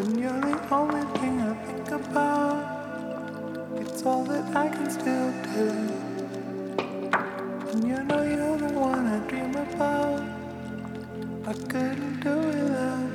When you're the only thing I think about, it's all that I can still do. And you know you're the one I dream about. I couldn't do without.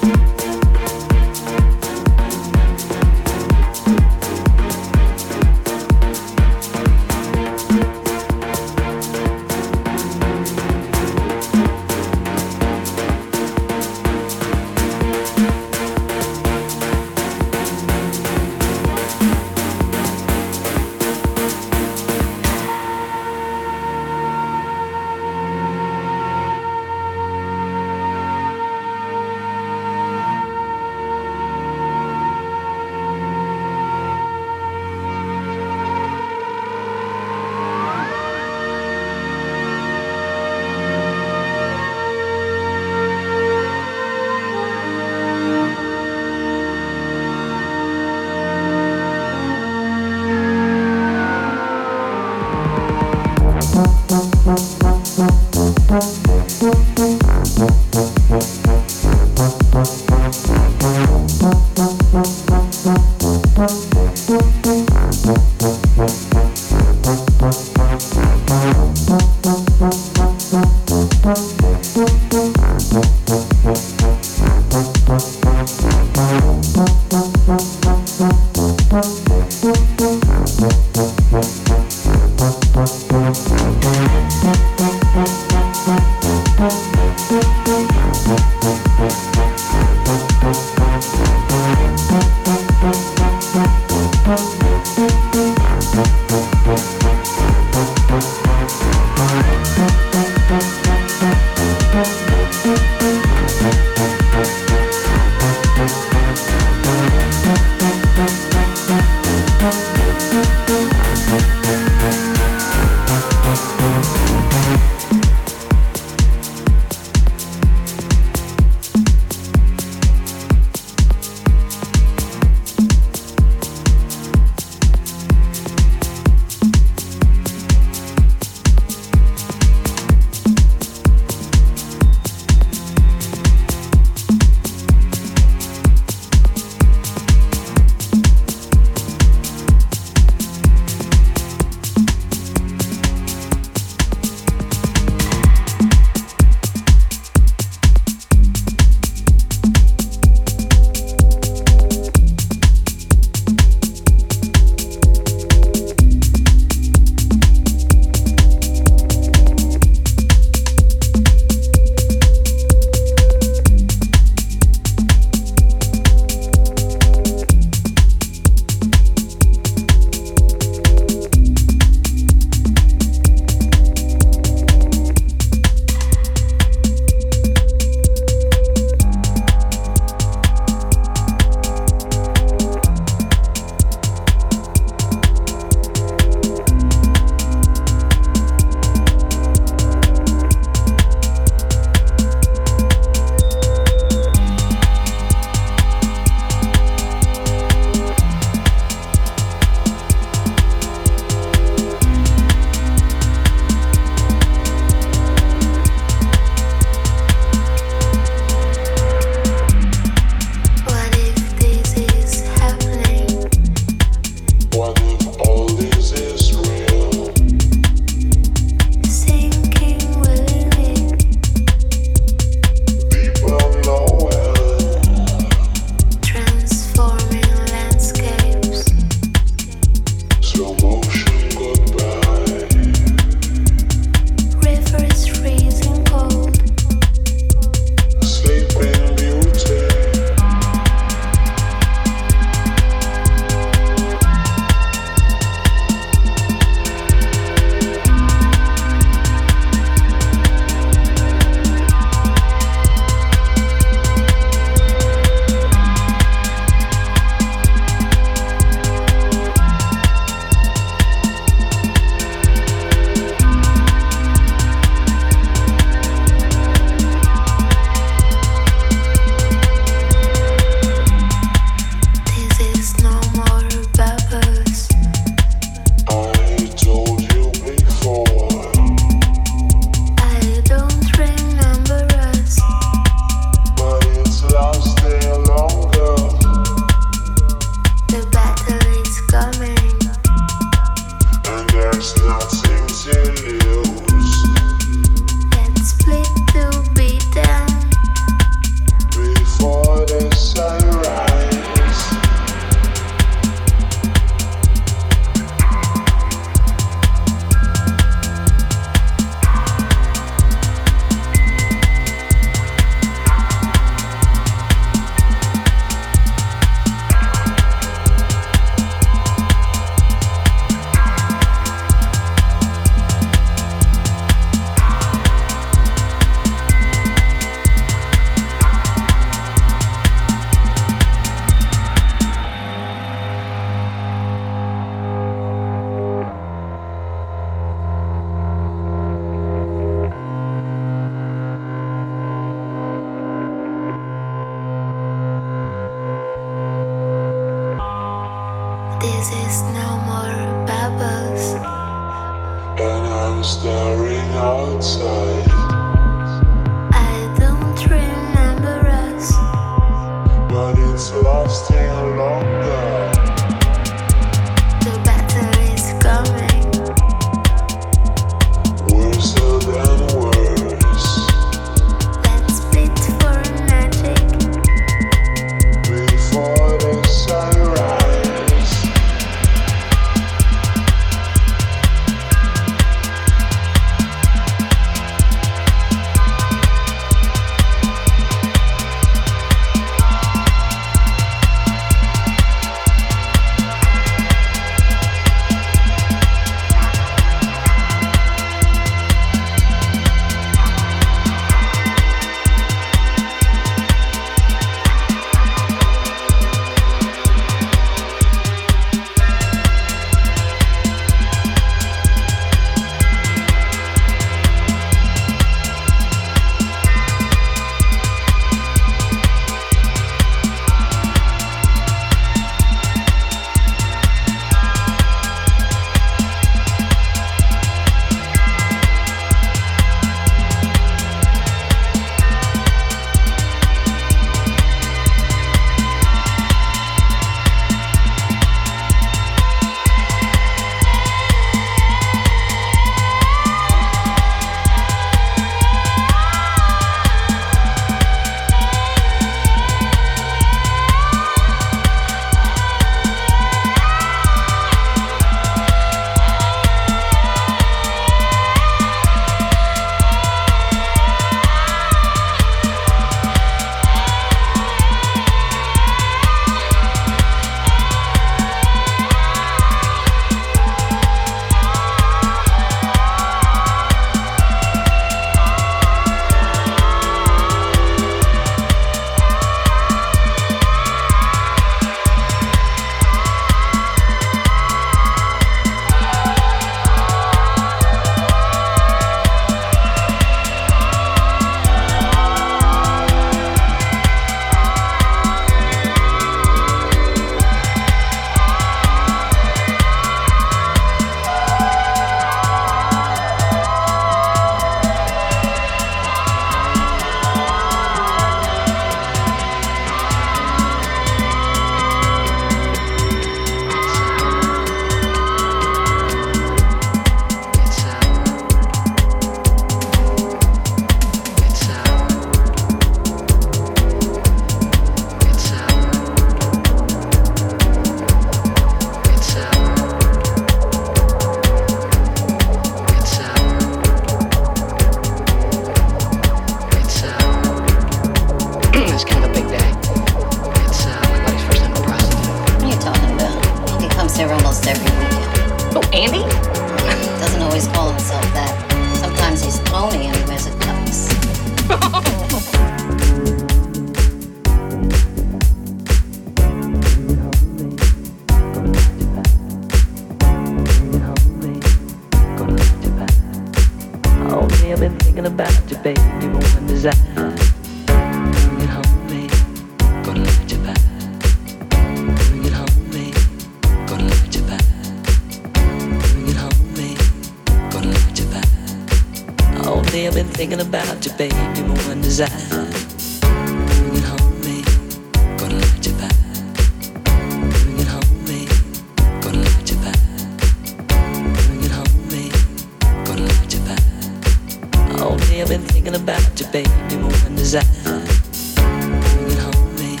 lately I've been thinking about you, baby, more than desire. Bring it home, babe.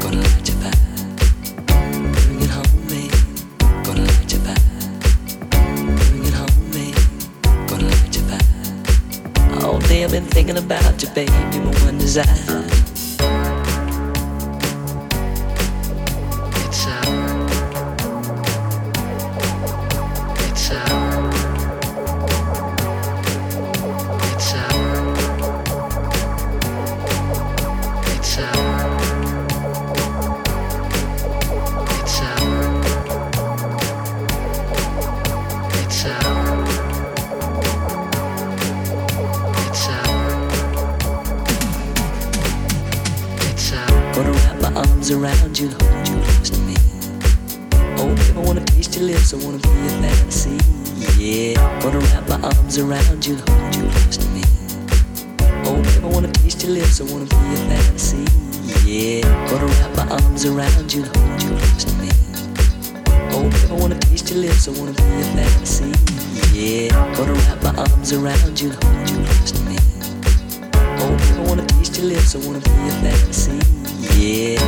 Gonna light your fire. Bring it home, babe. Gonna light your fire. Bring it home, babe. Gonna light your fire. All day I've been thinking about you, baby, more than desire. arms around you hold you close to me. Oh, I wanna taste your lips, I wanna be your fantasy. Yeah.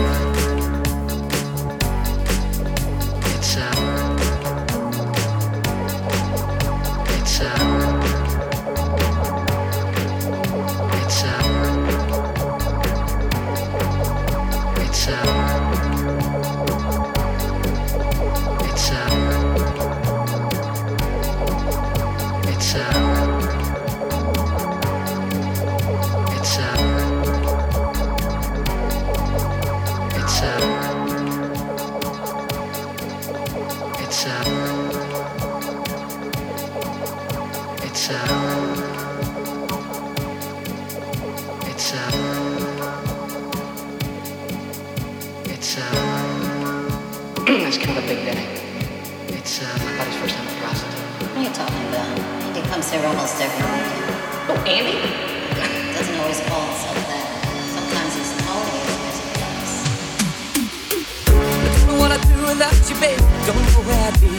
Don't know where I'd be.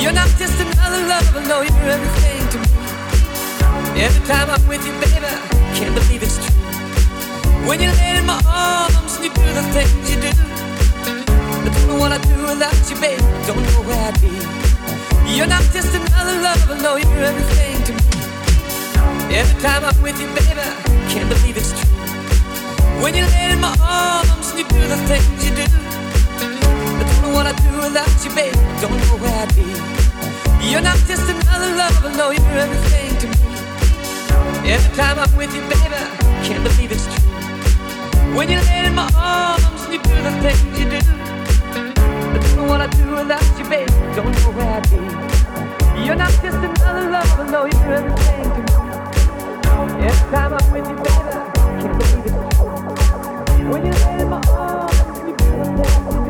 You're not just another lover, no, you're everything to me. Every time I'm with you, baby, can't believe it's true. When you lay in my arms and you do the things you do, I don't know what I'd do without you, baby. Don't know where I'd be. You're not just another lover, no, you're everything to me. Every time I'm with you, baby, can't believe it's true. When you lay in my arms and you do the things you do what I do without you, baby. Don't know where I'd be. You're not just another lover, no, you're everything to me. Every time I'm with you, baby, I can't believe it's true. When you lay in my arms and you do the things you do, I don't know what I do without you, baby. Don't know where I'd be. You're not just another lover, no, you're everything to me. Every time I'm with you, baby, I can't believe it's true. When you lay in my arms and you do the things you do.